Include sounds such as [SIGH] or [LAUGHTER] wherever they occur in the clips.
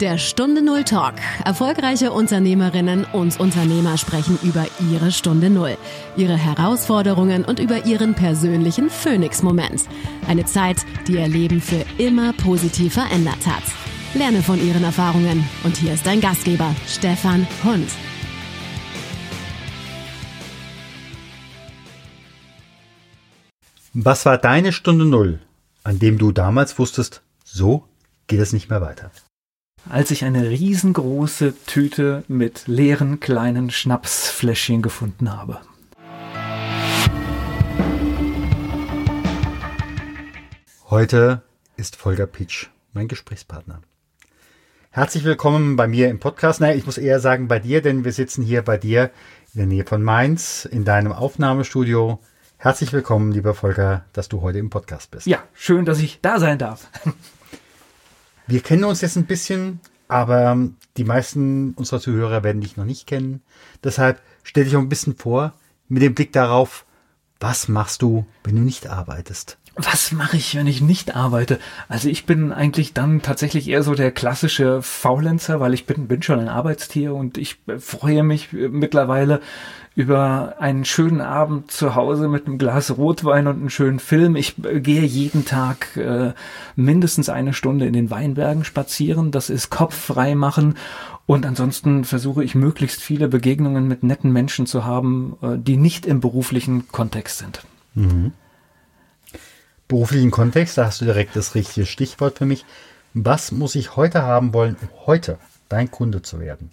Der Stunde Null Talk. Erfolgreiche Unternehmerinnen und Unternehmer sprechen über ihre Stunde Null, ihre Herausforderungen und über ihren persönlichen Phoenix-Moment. Eine Zeit, die ihr Leben für immer positiv verändert hat. Lerne von ihren Erfahrungen. Und hier ist dein Gastgeber, Stefan Hund. Was war deine Stunde Null, an dem du damals wusstest, so geht es nicht mehr weiter? Als ich eine riesengroße Tüte mit leeren kleinen Schnapsfläschchen gefunden habe. Heute ist Volker Pitsch mein Gesprächspartner. Herzlich willkommen bei mir im Podcast. Naja, ich muss eher sagen bei dir, denn wir sitzen hier bei dir in der Nähe von Mainz in deinem Aufnahmestudio. Herzlich willkommen, lieber Volker, dass du heute im Podcast bist. Ja, schön, dass ich da sein darf. Wir kennen uns jetzt ein bisschen, aber die meisten unserer Zuhörer werden dich noch nicht kennen. Deshalb stell dich auch ein bisschen vor mit dem Blick darauf, was machst du, wenn du nicht arbeitest? Was mache ich, wenn ich nicht arbeite? Also ich bin eigentlich dann tatsächlich eher so der klassische Faulenzer, weil ich bin, bin schon ein Arbeitstier und ich freue mich mittlerweile über einen schönen Abend zu Hause mit einem Glas Rotwein und einem schönen Film. Ich äh, gehe jeden Tag äh, mindestens eine Stunde in den Weinbergen spazieren. Das ist Kopf frei machen. Und ansonsten versuche ich möglichst viele Begegnungen mit netten Menschen zu haben, äh, die nicht im beruflichen Kontext sind. Mhm. Beruflichen Kontext, da hast du direkt das richtige Stichwort für mich. Was muss ich heute haben wollen, um heute dein Kunde zu werden?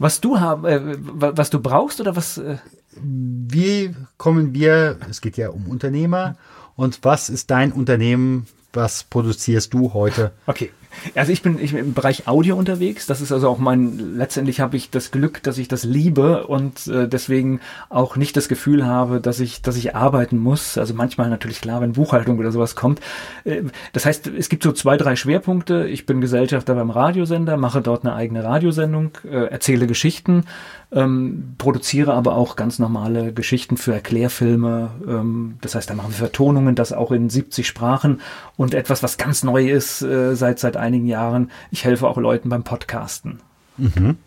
was du haben, äh, was du brauchst oder was? Äh? Wie kommen wir? Es geht ja um Unternehmer. Und was ist dein Unternehmen? Was produzierst du heute? Okay. Also ich bin, ich bin im Bereich Audio unterwegs. Das ist also auch mein, letztendlich habe ich das Glück, dass ich das liebe und äh, deswegen auch nicht das Gefühl habe, dass ich, dass ich arbeiten muss. Also manchmal natürlich klar, wenn Buchhaltung oder sowas kommt. Äh, das heißt, es gibt so zwei, drei Schwerpunkte. Ich bin Gesellschafter beim Radiosender, mache dort eine eigene Radiosendung, äh, erzähle Geschichten, ähm, produziere aber auch ganz normale Geschichten für Erklärfilme. Ähm, das heißt, da machen wir Vertonungen, das auch in 70 Sprachen und etwas, was ganz neu ist äh, seit seit einigen Jahren. Ich helfe auch Leuten beim Podcasten. Mhm.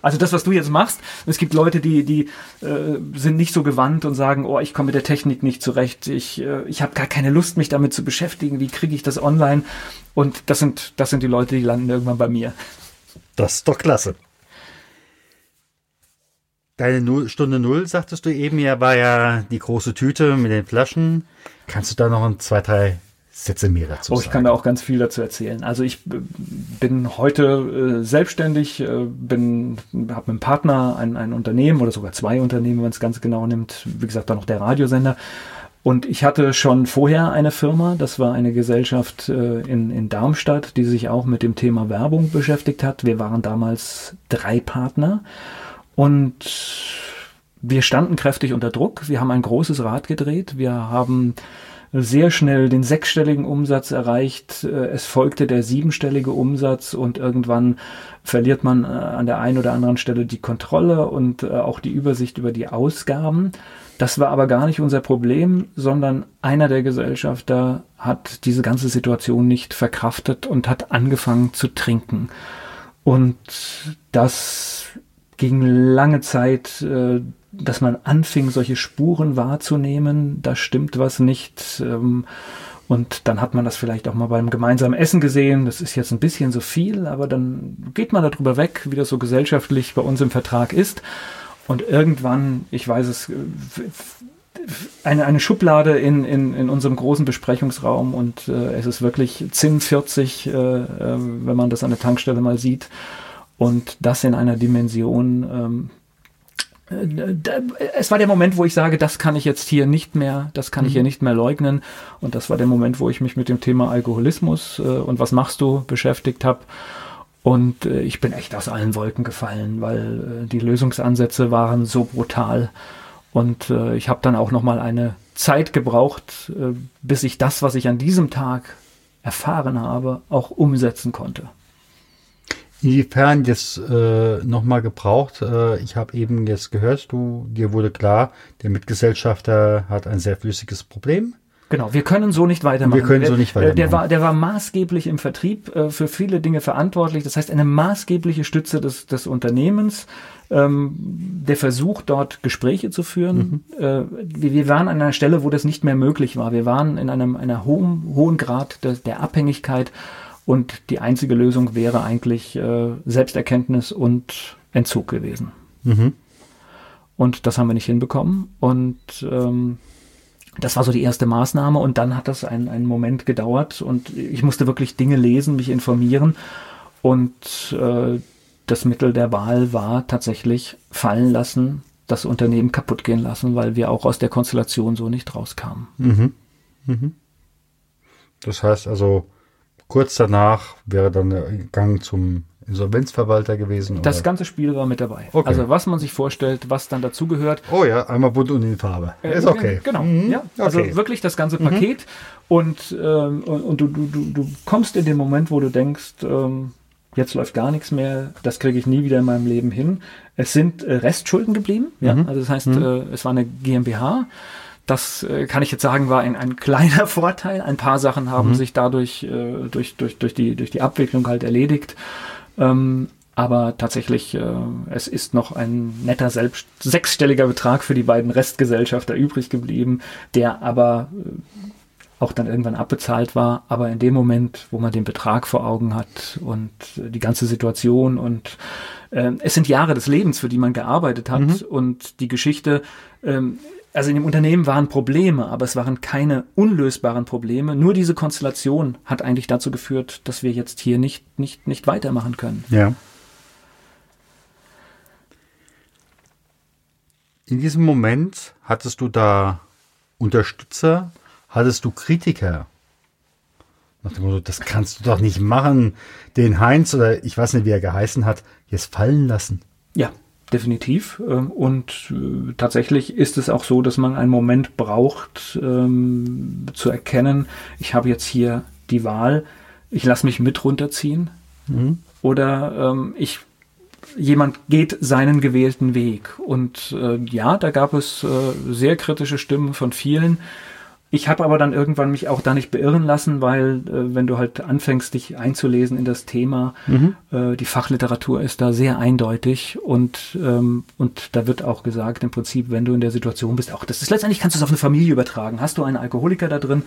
Also das, was du jetzt machst, es gibt Leute, die, die äh, sind nicht so gewandt und sagen, oh, ich komme mit der Technik nicht zurecht, ich, äh, ich habe gar keine Lust, mich damit zu beschäftigen, wie kriege ich das online? Und das sind, das sind die Leute, die landen irgendwann bei mir. Das ist doch klasse. Deine Null, Stunde Null, sagtest du eben, ja, war ja die große Tüte mit den Flaschen. Kannst du da noch ein, zwei, drei Sätze mehr dazu sagen? Oh, ich kann da auch ganz viel dazu erzählen. Also ich bin heute äh, selbstständig, äh, bin, habe mit einem Partner ein, ein Unternehmen oder sogar zwei Unternehmen, wenn man es ganz genau nimmt. Wie gesagt, dann noch der Radiosender. Und ich hatte schon vorher eine Firma, das war eine Gesellschaft äh, in, in Darmstadt, die sich auch mit dem Thema Werbung beschäftigt hat. Wir waren damals drei Partner. Und wir standen kräftig unter Druck. Wir haben ein großes Rad gedreht. Wir haben sehr schnell den sechsstelligen Umsatz erreicht. Es folgte der siebenstellige Umsatz und irgendwann verliert man äh, an der einen oder anderen Stelle die Kontrolle und äh, auch die Übersicht über die Ausgaben. Das war aber gar nicht unser Problem, sondern einer der Gesellschafter hat diese ganze Situation nicht verkraftet und hat angefangen zu trinken. Und das ging lange Zeit, äh, dass man anfing, solche Spuren wahrzunehmen, da stimmt was nicht. Ähm, und dann hat man das vielleicht auch mal beim gemeinsamen Essen gesehen. Das ist jetzt ein bisschen so viel, aber dann geht man darüber weg, wie das so gesellschaftlich bei uns im Vertrag ist. Und irgendwann, ich weiß es, eine, eine Schublade in, in, in unserem großen Besprechungsraum und äh, es ist wirklich Zinn 40, äh, äh, wenn man das an der Tankstelle mal sieht. Und das in einer Dimension, ähm, äh, es war der Moment, wo ich sage, das kann ich jetzt hier nicht mehr, das kann ich hier mhm. nicht mehr leugnen. Und das war der Moment, wo ich mich mit dem Thema Alkoholismus äh, und was machst du beschäftigt habe. Und äh, ich bin echt aus allen Wolken gefallen, weil äh, die Lösungsansätze waren so brutal. Und äh, ich habe dann auch noch mal eine Zeit gebraucht, äh, bis ich das, was ich an diesem Tag erfahren habe, auch umsetzen konnte. Inwiefern jetzt äh, nochmal gebraucht? Äh, ich habe eben jetzt gehört, du dir wurde klar, der Mitgesellschafter hat ein sehr flüssiges Problem. Genau, wir können so nicht weitermachen. Wir können so nicht Der- weitermachen. Der war, der war maßgeblich im Vertrieb äh, für viele Dinge verantwortlich. Das heißt, eine maßgebliche Stütze des, des Unternehmens. Ähm, der Versuch, dort Gespräche zu führen. Mhm. Äh, wir, wir waren an einer Stelle, wo das nicht mehr möglich war. Wir waren in einem einer hohen, hohen Grad der, der Abhängigkeit und die einzige Lösung wäre eigentlich äh, Selbsterkenntnis und Entzug gewesen. Mhm. Und das haben wir nicht hinbekommen. Und ähm, das war so die erste Maßnahme. Und dann hat das einen, einen Moment gedauert. Und ich musste wirklich Dinge lesen, mich informieren. Und äh, das Mittel der Wahl war tatsächlich fallen lassen, das Unternehmen kaputt gehen lassen, weil wir auch aus der Konstellation so nicht rauskamen. Mhm. Mhm. Das heißt also, kurz danach wäre dann der Gang zum Insolvenzverwalter gewesen. Das oder? ganze Spiel war mit dabei. Okay. Also was man sich vorstellt, was dann dazugehört. Oh ja, einmal bunt und in Farbe. Äh, Ist okay. Genau, Mhm. ja. Also Okay. wirklich das ganze Paket. Und, ähm, und, und du, du, du, du kommst in den Moment, wo du denkst, ähm, jetzt läuft gar nichts mehr, das kriege ich nie wieder in meinem Leben hin. Es sind äh, Restschulden geblieben. Ja? Also das heißt, äh, es war eine GmbH. Das äh, kann ich jetzt sagen, war ein, ein kleiner [LAUGHS] Vorteil. Ein paar Sachen haben sich dadurch äh, durch, durch, durch, die, durch die Abwicklung halt erledigt. Ähm, aber tatsächlich, äh, es ist noch ein netter selbst sechsstelliger Betrag für die beiden Restgesellschafter übrig geblieben, der aber äh, auch dann irgendwann abbezahlt war. Aber in dem Moment, wo man den Betrag vor Augen hat und äh, die ganze Situation und äh, es sind Jahre des Lebens, für die man gearbeitet hat und die Geschichte, ähm, also in dem Unternehmen waren Probleme, aber es waren keine unlösbaren Probleme. Nur diese Konstellation hat eigentlich dazu geführt, dass wir jetzt hier nicht, nicht, nicht weitermachen können. Ja. In diesem Moment hattest du da Unterstützer, hattest du Kritiker. Nach dem Motto, das kannst du doch nicht machen, den Heinz oder ich weiß nicht, wie er geheißen hat, jetzt fallen lassen. Ja, definitiv. Ähm, Und äh, tatsächlich ist es auch so, dass man einen Moment braucht, ähm, zu erkennen, ich habe jetzt hier die Wahl, ich lasse mich mit runterziehen oder ähm, ich jemand geht seinen gewählten Weg. Und äh, ja, da gab es äh, sehr kritische Stimmen von vielen. Ich habe aber dann irgendwann mich auch da nicht beirren lassen, weil äh, wenn du halt anfängst, dich einzulesen in das Thema, äh, die Fachliteratur ist da sehr eindeutig und ähm, und da wird auch gesagt, im Prinzip, wenn du in der Situation bist, auch das ist letztendlich kannst du es auf eine Familie übertragen. Hast du einen Alkoholiker da drin,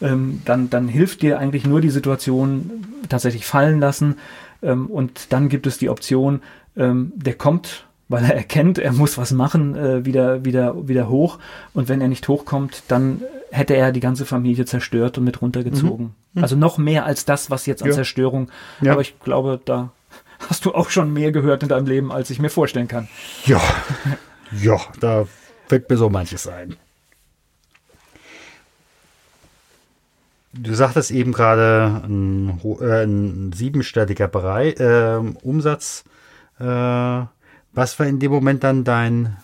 ähm, dann dann hilft dir eigentlich nur die Situation tatsächlich fallen lassen ähm, und dann gibt es die Option, ähm, der kommt weil er erkennt, er muss was machen, äh, wieder, wieder, wieder hoch. Und wenn er nicht hochkommt, dann hätte er die ganze Familie zerstört und mit runtergezogen. Also noch mehr als das, was jetzt an Ja. Zerstörung. Ja. Aber ich glaube, da hast du auch schon mehr gehört in deinem Leben, als ich mir vorstellen kann. Ja, ja, da fällt mir so manches ein. Du sagtest eben gerade ein, äh, ein siebenstelliger Bereich, äh, Umsatz. Äh, was war in dem Moment dann dein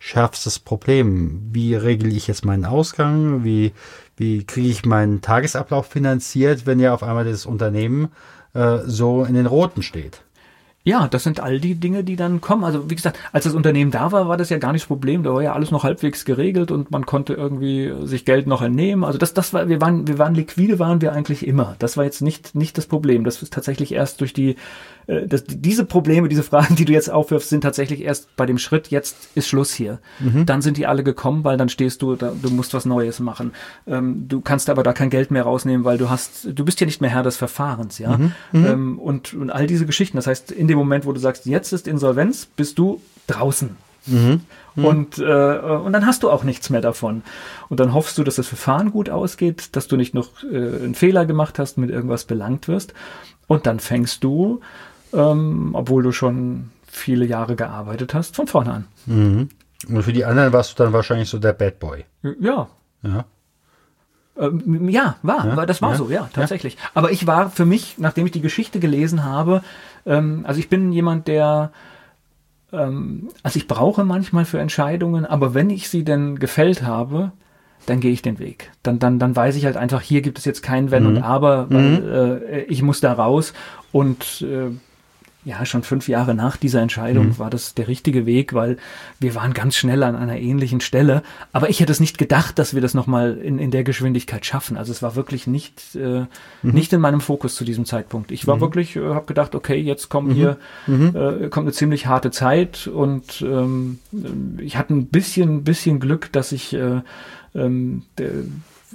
schärfstes Problem? Wie regle ich jetzt meinen Ausgang? Wie, wie kriege ich meinen Tagesablauf finanziert, wenn ja auf einmal das Unternehmen äh, so in den Roten steht? Ja, das sind all die Dinge, die dann kommen. Also wie gesagt, als das Unternehmen da war, war das ja gar nicht das Problem. Da war ja alles noch halbwegs geregelt und man konnte irgendwie sich Geld noch entnehmen. Also das, das war, wir waren, wir waren liquide, waren wir eigentlich immer. Das war jetzt nicht nicht das Problem. Das ist tatsächlich erst durch die, äh, das, diese Probleme, diese Fragen, [LAUGHS] die du jetzt aufwirfst, sind tatsächlich erst bei dem Schritt. Jetzt ist Schluss hier. Dann sind die alle gekommen, weil dann stehst du, da, du musst was Neues machen. Ähm, du kannst aber da kein Geld mehr rausnehmen, weil du hast, du bist ja nicht mehr Herr des Verfahrens, ja. Ähm, und, und all diese Geschichten. Das heißt, in dem Moment, wo du sagst, jetzt ist Insolvenz, bist du draußen. Und, äh, und dann hast du auch nichts mehr davon. Und dann hoffst du, dass das Verfahren gut ausgeht, dass du nicht noch äh, einen Fehler gemacht hast, mit irgendwas belangt wirst. Und dann fängst du, ähm, obwohl du schon viele Jahre gearbeitet hast, von vorne an. Und für die anderen warst du dann wahrscheinlich so der Bad Boy. Ja, Ja. Ähm, ja, war, Ja, das war ja, so, ja, tatsächlich. Aber ich war für mich, nachdem ich die Geschichte gelesen habe, ähm, also ich bin jemand, der, ähm, also ich brauche manchmal für Entscheidungen, aber wenn ich sie denn gefällt habe, dann gehe ich den Weg. Dann, dann, dann weiß ich halt einfach, hier gibt es jetzt kein Wenn und Aber, weil äh, ich muss da raus und äh, ja, schon fünf Jahre nach dieser Entscheidung mhm. war das der richtige Weg, weil wir waren ganz schnell an einer ähnlichen Stelle. Aber ich hätte es nicht gedacht, dass wir das nochmal in, in der Geschwindigkeit schaffen. Also es war wirklich nicht, äh, mhm. nicht in meinem Fokus zu diesem Zeitpunkt. Ich war mhm. wirklich, äh, habe gedacht, okay, jetzt kommt mhm. hier, mhm. äh, kommt eine ziemlich harte Zeit und ähm, ich hatte ein bisschen, bisschen Glück, dass ich äh, ähm,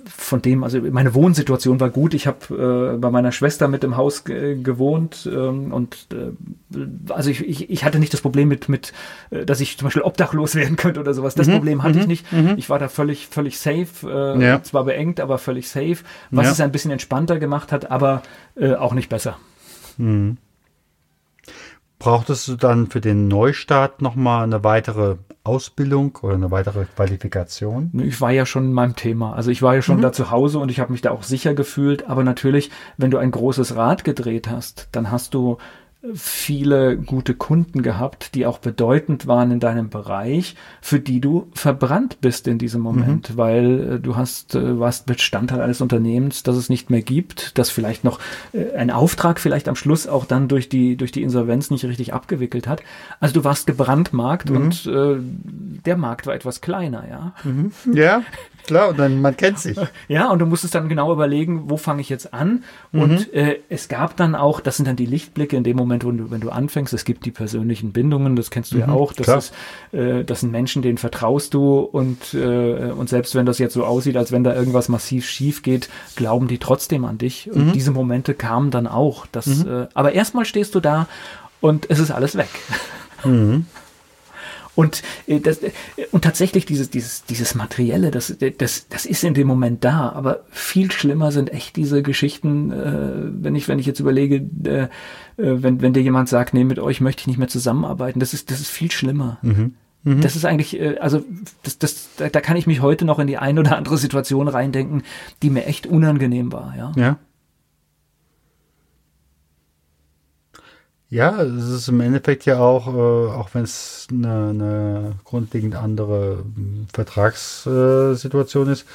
von dem, also meine Wohnsituation war gut. Ich habe äh, bei meiner Schwester mit im Haus gewohnt ähm, und äh, also ich, ich, ich hatte nicht das Problem mit, mit, äh, dass ich zum Beispiel obdachlos [LAUGHS] werden könnte oder sowas. Das mhm. Problem hatte mhm. ich nicht. Mhm. Ich war da völlig, völlig safe, äh, ja. zwar beengt, aber völlig safe, was ja. es ein bisschen entspannter gemacht hat, aber äh, auch nicht besser. Mhm. Brauchtest du dann für den Neustart nochmal eine weitere Ausbildung oder eine weitere Qualifikation? Ich war ja schon in meinem Thema. Also ich war ja schon mhm. da zu Hause und ich habe mich da auch sicher gefühlt. Aber natürlich, wenn du ein großes Rad gedreht hast, dann hast du viele gute Kunden gehabt, die auch bedeutend waren in deinem Bereich, für die du verbrannt bist in diesem Moment, mhm. weil äh, du hast, äh, warst Bestandteil eines Unternehmens, das es nicht mehr gibt, das vielleicht noch äh, ein Auftrag vielleicht am Schluss auch dann durch die, durch die Insolvenz nicht richtig abgewickelt hat. Also du warst gebrandmarkt mhm. und äh, der Markt war etwas kleiner, ja. Mhm. [LAUGHS] Ja. Klar, und dann man kennt sich. Ja, und du musstest dann genau überlegen, wo fange ich jetzt an? Und mhm. äh, es gab dann auch, das sind dann die Lichtblicke in dem Moment, wenn du, wenn du anfängst, es gibt die persönlichen Bindungen, das kennst du mhm, ja auch. Das klar. ist, äh, das sind Menschen, denen vertraust du und, äh, und selbst wenn das jetzt so aussieht, als wenn da irgendwas massiv schief geht, glauben die trotzdem an dich. Und mhm. diese Momente kamen dann auch. Das, mhm. äh, aber erstmal stehst du da und es ist alles weg. Und, äh, das, äh, und tatsächlich dieses, dieses, dieses Materielle, das, äh, das, das ist in dem Moment da, aber viel schlimmer sind echt diese Geschichten, äh, wenn ich, wenn ich jetzt überlege, äh, wenn, wenn dir jemand sagt, nee, mit euch möchte ich nicht mehr zusammenarbeiten, das ist, das ist viel schlimmer. Mhm. Mhm. Das ist eigentlich, also das, das, da, da kann ich mich heute noch in die eine oder andere Situation reindenken, die mir echt unangenehm war, ja. Ja. Ja, es ist im Endeffekt ja auch, äh, auch wenn es eine, eine grundlegend andere hm, Vertragssituation ist,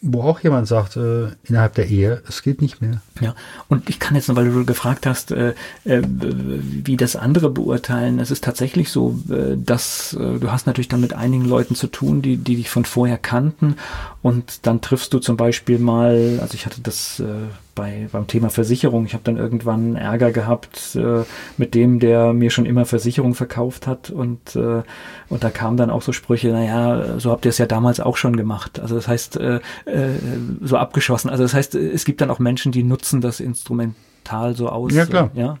wo auch jemand sagt, äh, innerhalb der Ehe, es geht nicht mehr. Ja, und ich kann jetzt weil du gefragt hast, äh, äh, wie das andere beurteilen. Es ist tatsächlich so, äh, dass äh, du hast natürlich dann mit einigen Leuten zu tun, die, die dich von vorher kannten und dann triffst du zum Beispiel mal, also ich hatte das äh, bei, beim Thema Versicherung, ich habe dann irgendwann Ärger gehabt äh, mit dem, der mir schon immer Versicherung verkauft hat und, äh, und da kamen dann auch so Sprüche, naja, so habt ihr es ja damals auch schon gemacht. Also das heißt, äh, äh, so abgeschossen. Also das heißt, es gibt dann auch Menschen, die nutzen das Instrument so aus. Ja, klar. Ja.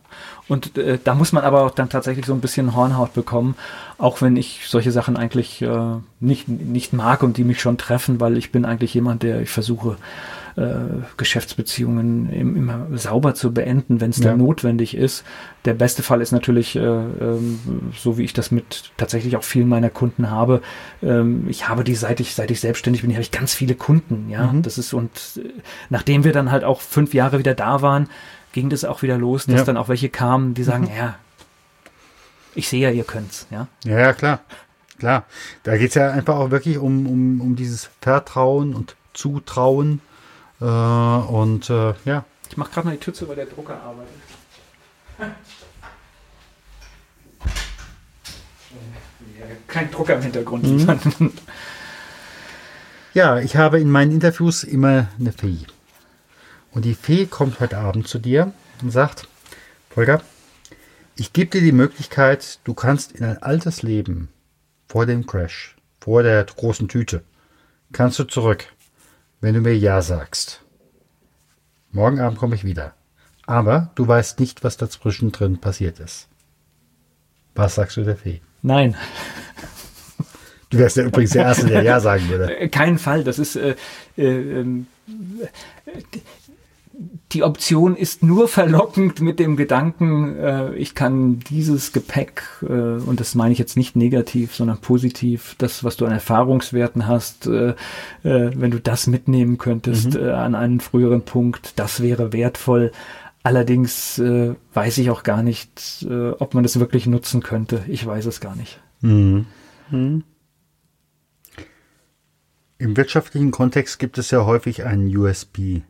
Und äh, da muss man aber auch dann tatsächlich so ein bisschen Hornhaut bekommen, auch wenn ich solche Sachen eigentlich äh, nicht, nicht mag und die mich schon treffen, weil ich bin eigentlich jemand, der ich versuche, äh, Geschäftsbeziehungen im, immer sauber zu beenden, wenn es ja. dann notwendig ist. Der beste Fall ist natürlich, äh, ähm, so wie ich das mit tatsächlich auch vielen meiner Kunden habe. Ähm, ich habe die, seit ich, seit ich selbstständig bin, habe ich ganz viele Kunden. Ja, mhm. das ist und äh, nachdem wir dann halt auch fünf Jahre wieder da waren, ging das auch wieder los, dass ja. dann auch welche kamen, die sagen, mhm. ja, ich sehe ja, ihr könnt's, ja. Ja, ja klar. Klar. Da geht es ja einfach auch wirklich um, um, um dieses Vertrauen und Zutrauen. Äh, und äh, ja. Ich mache gerade mal die Tür zu, weil der Drucker arbeitet. [LAUGHS] Kein Drucker im Hintergrund. Mhm. ja, ich habe in meinen Interviews immer eine Fee. Und die Fee kommt heute Abend zu dir und sagt, Volker, ich gebe dir die Möglichkeit, du kannst in ein altes Leben vor dem Crash, vor der großen Tüte, kannst du zurück, wenn du mir Ja sagst. Morgen Abend komme ich wieder. Aber du weißt nicht, was dazwischen drin passiert ist. Was sagst du der Fee? Nein. Du wärst ja übrigens der Erste, der Ja [LAUGHS] sagen würde. Kein Fall. Das ist äh, äh, ähm, die Option ist nur [LAUGHS] verlockend mit dem Gedanken, äh, ich kann dieses Gepäck, äh, und das meine ich jetzt nicht negativ, sondern positiv, das, was du an Erfahrungswerten hast, äh, äh wenn du das mitnehmen könntest mhm. Äh, an einen früheren Punkt, das wäre wertvoll. Allerdings äh, weiß ich auch gar nicht, ob man das wirklich nutzen könnte. Ich weiß es gar nicht. Mhm. Mhm. Im wirtschaftlichen Kontext gibt es ja häufig einen USB.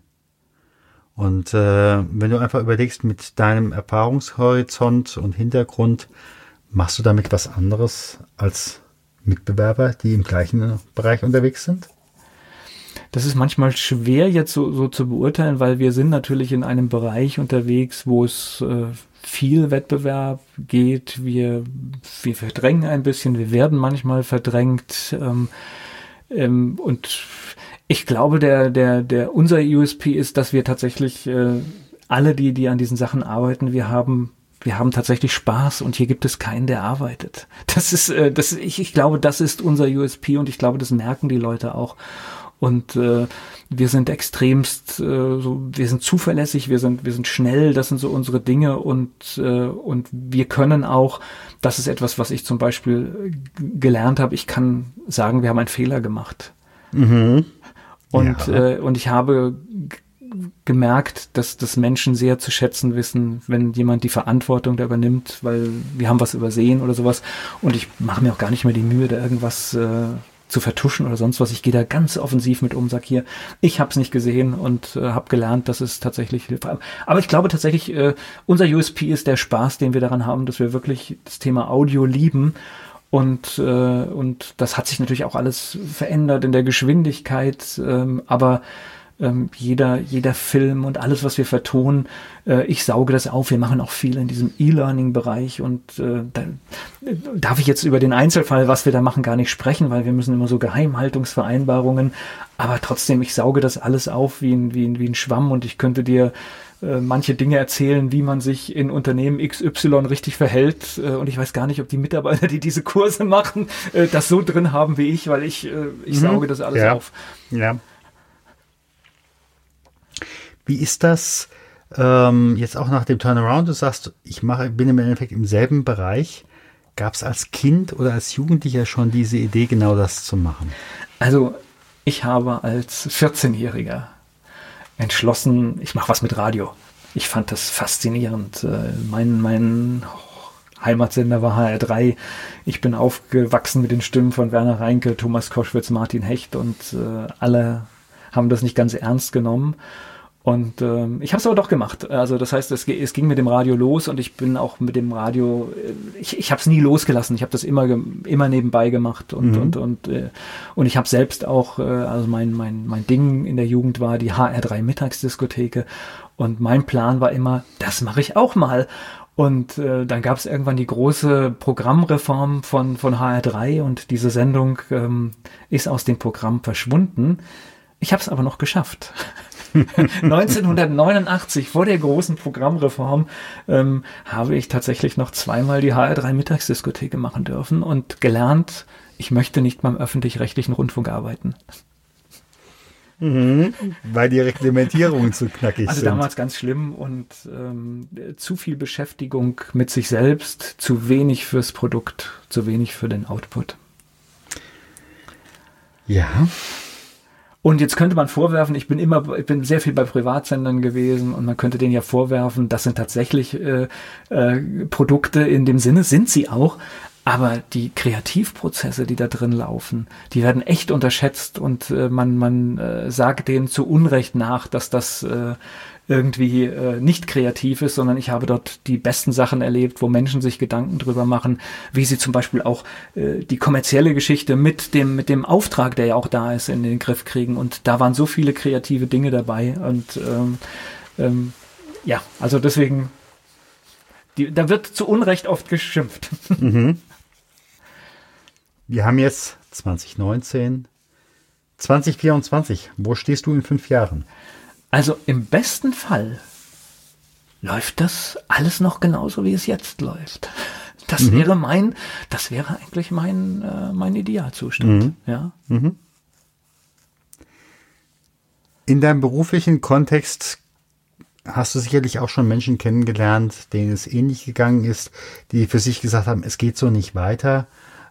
Und äh, wenn du einfach überlegst, mit deinem Erfahrungshorizont und Hintergrund, machst du damit was anderes als Mitbewerber, die im gleichen Bereich unterwegs sind? Das ist manchmal schwer jetzt so, so zu beurteilen, weil wir sind natürlich in einem Bereich unterwegs, wo es äh, viel Wettbewerb geht. Wir, wir verdrängen ein bisschen, wir werden manchmal verdrängt. Ähm, ähm, und ich glaube, der, der, der, unser USP ist, dass wir tatsächlich äh, alle, die, die an diesen Sachen arbeiten, wir haben wir haben tatsächlich Spaß und hier gibt es keinen, der arbeitet. Das ist, äh, das, ich, ich glaube, das ist unser USP und ich glaube, das merken die Leute auch. Und äh, wir sind extremst, äh, so, wir sind zuverlässig, wir sind, wir sind schnell, das sind so unsere Dinge und, äh, und wir können auch, das ist etwas, was ich zum Beispiel gelernt habe, ich kann sagen, wir haben einen Fehler gemacht. Mhm. Und, ja. äh, und ich habe gemerkt, dass das Menschen sehr zu schätzen wissen, wenn jemand die Verantwortung da übernimmt, weil wir haben was übersehen oder sowas. Und ich mache mir auch gar nicht mehr die Mühe, da irgendwas äh, zu vertuschen oder sonst was. Ich gehe da ganz offensiv mit um, sag hier, ich habe es nicht gesehen und äh, habe gelernt, dass es tatsächlich hilft. Aber ich glaube tatsächlich, äh, unser USP ist der Spaß, den wir daran haben, dass wir wirklich das Thema Audio lieben. Und, äh, und das hat sich natürlich auch alles verändert in der Geschwindigkeit, ähm, aber ähm, jeder, jeder Film und alles, was wir vertonen, äh, ich sauge das auf. Wir machen auch viel in diesem E-Learning-Bereich und äh, da darf ich jetzt über den Einzelfall, was wir da machen, gar nicht sprechen, weil wir müssen immer so Geheimhaltungsvereinbarungen, aber trotzdem, ich sauge das alles auf wie ein, wie ein, wie ein Schwamm und ich könnte dir äh, manche Dinge erzählen, wie man sich in Unternehmen XY richtig verhält. Äh, und ich weiß gar nicht, ob die Mitarbeiter, die diese Kurse machen, äh, das so drin haben wie ich, weil ich, ich mhm. sauge das alles ja. auf. Ja. Wie ist das ähm, jetzt auch nach dem Turnaround? Du sagst, ich mache, bin im Endeffekt im selben Bereich. Gab es als Kind oder als Jugendlicher schon diese Idee, genau das zu machen? Also ich habe als 14-Jähriger entschlossen, ich mache was mit Radio. Ich fand das faszinierend. Äh, mein, mein Heimatsender war HR3. Ich bin aufgewachsen mit den Stimmen von Werner Reinke, Thomas Koschwitz, Martin Hecht und äh, alle haben das nicht ganz ernst genommen. Und ähm, ich habe es aber doch gemacht. Also das heißt, es, es, ging mit dem Radio los und ich bin auch mit dem Radio, äh, ich, ich habe es nie losgelassen. Ich habe das immer immer nebenbei gemacht und mhm. und und äh, und ich habe selbst auch, äh, also mein mein mein Ding in der Jugend war die HR3 Mittagsdiskotheke und mein Plan war immer, das mache ich auch mal. Und äh, dann gab es irgendwann die große Programmreform von von HR3 und diese Sendung ähm, ist aus dem Programm verschwunden. Ich habe es aber noch geschafft. [LAUGHS] [LAUGHS] 1989, vor der großen Programmreform, ähm, habe ich tatsächlich noch zweimal die HR3 Mittagsdiskotheke machen dürfen und gelernt, ich möchte nicht beim öffentlich-rechtlichen Rundfunk arbeiten. Mhm, weil die Reglementierungen zu knackig also sind. Also damals ganz schlimm und ähm, zu viel Beschäftigung mit sich selbst, zu wenig fürs Produkt, zu wenig für den Output. Ja. Und jetzt könnte man vorwerfen, ich bin immer, ich bin sehr viel bei Privatsendern gewesen und man könnte denen ja vorwerfen, das sind tatsächlich äh, äh, Produkte in dem Sinne, sind sie auch, aber die Kreativprozesse, die da drin laufen, die werden echt unterschätzt und äh, man, man äh, sagt denen zu Unrecht nach, dass das äh, irgendwie äh, nicht kreativ ist, sondern ich habe dort die besten Sachen erlebt, wo Menschen sich Gedanken drüber machen, wie sie zum Beispiel auch äh, die kommerzielle Geschichte mit dem, mit dem Auftrag, der ja auch da ist, in den Griff kriegen. Und da waren so viele kreative Dinge dabei. Und ähm, ähm, ja, also deswegen, die, da wird zu Unrecht oft geschimpft. Mhm. [LAUGHS] Wir haben jetzt 2019, 2024. Wo stehst du in fünf Jahren? Also im besten Fall läuft das alles noch genauso, wie es jetzt läuft. Das mhm. wäre mein, das wäre eigentlich mein, äh, mein Idealzustand. Mhm. Ja. Mhm. In deinem beruflichen Kontext hast du sicherlich auch schon Menschen kennengelernt, denen es ähnlich gegangen ist, die für sich gesagt haben, es geht so nicht weiter,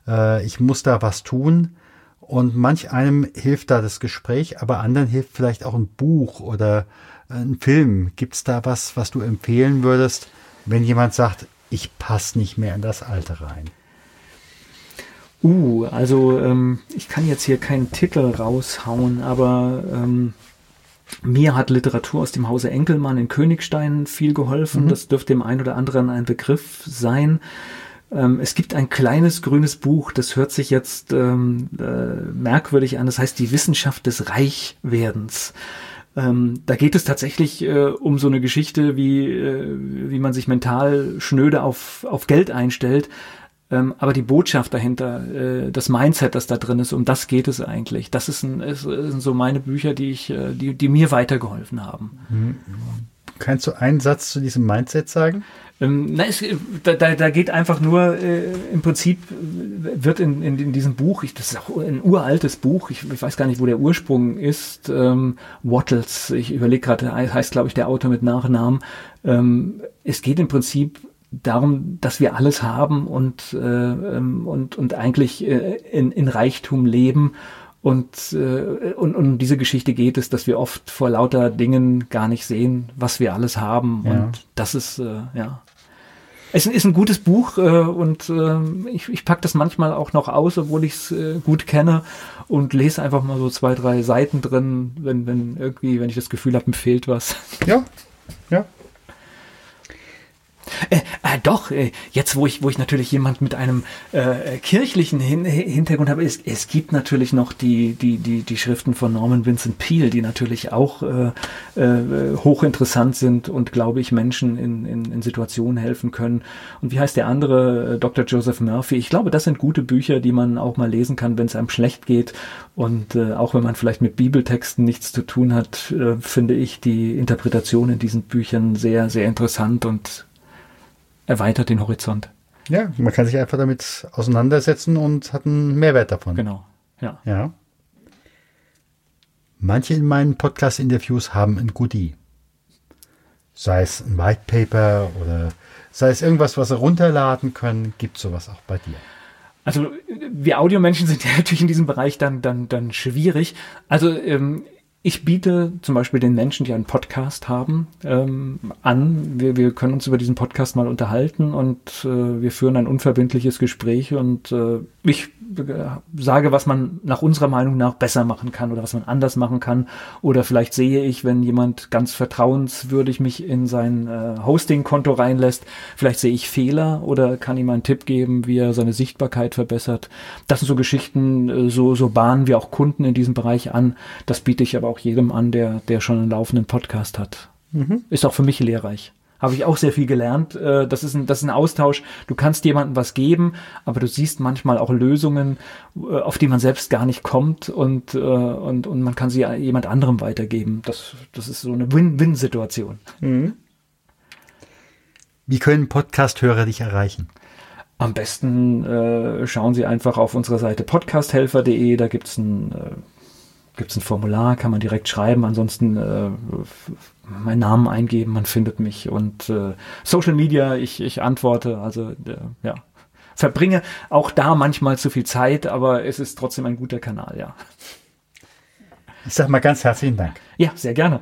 äh, ich muss da was tun. Und manch einem hilft da das Gespräch, aber anderen hilft vielleicht auch ein Buch oder ein Film. Gibt es da was, was du empfehlen würdest, wenn jemand sagt, ich passe nicht mehr in das Alter rein? Uh, also ähm, ich kann jetzt hier keinen Titel raushauen, aber ähm, Mir hat Literatur aus dem Hause Enkelmann in Königstein viel geholfen. Mhm. Das dürfte dem einen oder anderen ein Begriff sein. Ähm, es gibt ein kleines grünes Buch, das hört sich jetzt ähm, äh, merkwürdig an. Das heißt Die Wissenschaft des Reichwerdens. Ähm, da geht es tatsächlich äh, um so eine Geschichte, wie, äh, wie man sich mental schnöde auf, auf Geld einstellt. Ähm, aber die Botschaft dahinter, äh, das Mindset, das da drin ist, um das geht es eigentlich. Das ist, ein, ist, sind so meine Bücher, die ich, äh, die, die mir weitergeholfen haben. Mhm. Kannst du einen Satz zu diesem Mindset sagen? Ähm, na, es, da, da geht einfach nur, äh, im Prinzip wird in, in, in diesem Buch, ich, das ist auch ein uraltes Buch, ich, ich weiß gar nicht, wo der Ursprung ist, ähm, Wattles, ich überlege gerade, heißt glaube ich der Autor mit Nachnamen. Ähm, es geht im Prinzip darum, dass wir alles haben und, äh, ähm, und, und eigentlich äh, in, in Reichtum leben. Und, äh, und, und diese Geschichte geht es, dass wir oft vor lauter Dingen gar nicht sehen, was wir alles haben. Ja. Und das ist, äh, ja. Es ist ein gutes Buch äh, und äh, ich, ich packe das manchmal auch noch aus, obwohl ich es äh, gut kenne und lese einfach mal so zwei, drei Seiten drin, wenn, wenn irgendwie, wenn ich das Gefühl habe, mir fehlt was. Ja, ja. Äh, äh, doch, äh, jetzt wo ich, wo ich natürlich jemand mit einem äh, kirchlichen Hin Hintergrund habe, es, es gibt natürlich noch die, die, die, die Schriften von Norman Vincent Peale, die natürlich auch äh, äh, hochinteressant sind und, glaube ich, Menschen in, in, in Situationen helfen können. Und wie heißt der andere, Dr. Joseph Murphy? Ich glaube, das sind gute Bücher, die man auch mal lesen kann, wenn es einem schlecht geht. Und auch wenn man vielleicht mit Bibeltexten nichts zu tun hat, finde ich die Interpretation in diesen Büchern sehr, sehr interessant und erweitert den Horizont. Ja, man kann sich einfach damit auseinandersetzen und hat einen Mehrwert davon. Genau, ja. Ja. Manche in meinen Podcast-Interviews haben ein Goodie. Sei es ein White Paper oder sei es irgendwas, was sie runterladen können, gibt sowas auch bei dir. Also wir Audiomenschen sind ja [LAUGHS] natürlich in diesem Bereich dann dann dann schwierig. Also ähm, ich biete zum Beispiel den Menschen, die einen Podcast haben, ähm, an. Wir, wir können uns über diesen Podcast mal unterhalten und äh, wir führen ein unverbindliches Gespräch und äh, ich sage, was man nach unserer Meinung nach besser machen kann oder was man anders machen kann. Oder vielleicht sehe ich, wenn jemand ganz vertrauenswürdig mich in sein äh, Hosting-Konto reinlässt, vielleicht sehe ich Fehler oder kann ihm einen Tipp geben, wie er seine Sichtbarkeit verbessert. Das sind so Geschichten, äh, so, so bahnen wir auch Kunden in diesem Bereich an. Das biete ich aber auch jedem an, der, der schon einen laufenden Podcast hat. Mhm. Ist auch für mich lehrreich. Habe ich auch sehr viel gelernt. Äh, das ist, ein, das ist ein Austausch. Du kannst jemandem was geben, aber du siehst manchmal auch Lösungen, äh, auf die man selbst gar nicht kommt und, äh, und, und man kann sie jemand anderem weitergeben. Das, das ist so eine Win-Win-Situation. Mhm. Wie können Podcast-Hörer dich erreichen? Am besten äh, schauen Sie einfach auf unserer Seite podcasthelfer.de. Da gibt's ein äh, gibt es ein Formular, kann man direkt schreiben. Ansonsten äh, meinen Namen eingeben, man findet mich. Und äh, Social Media, ich, ich antworte. Also äh, ja, verbringe auch da manchmal zu viel Zeit, aber es ist trotzdem ein guter Kanal, ja. Ich sag mal ganz herzlichen Dank. Ja, sehr gerne.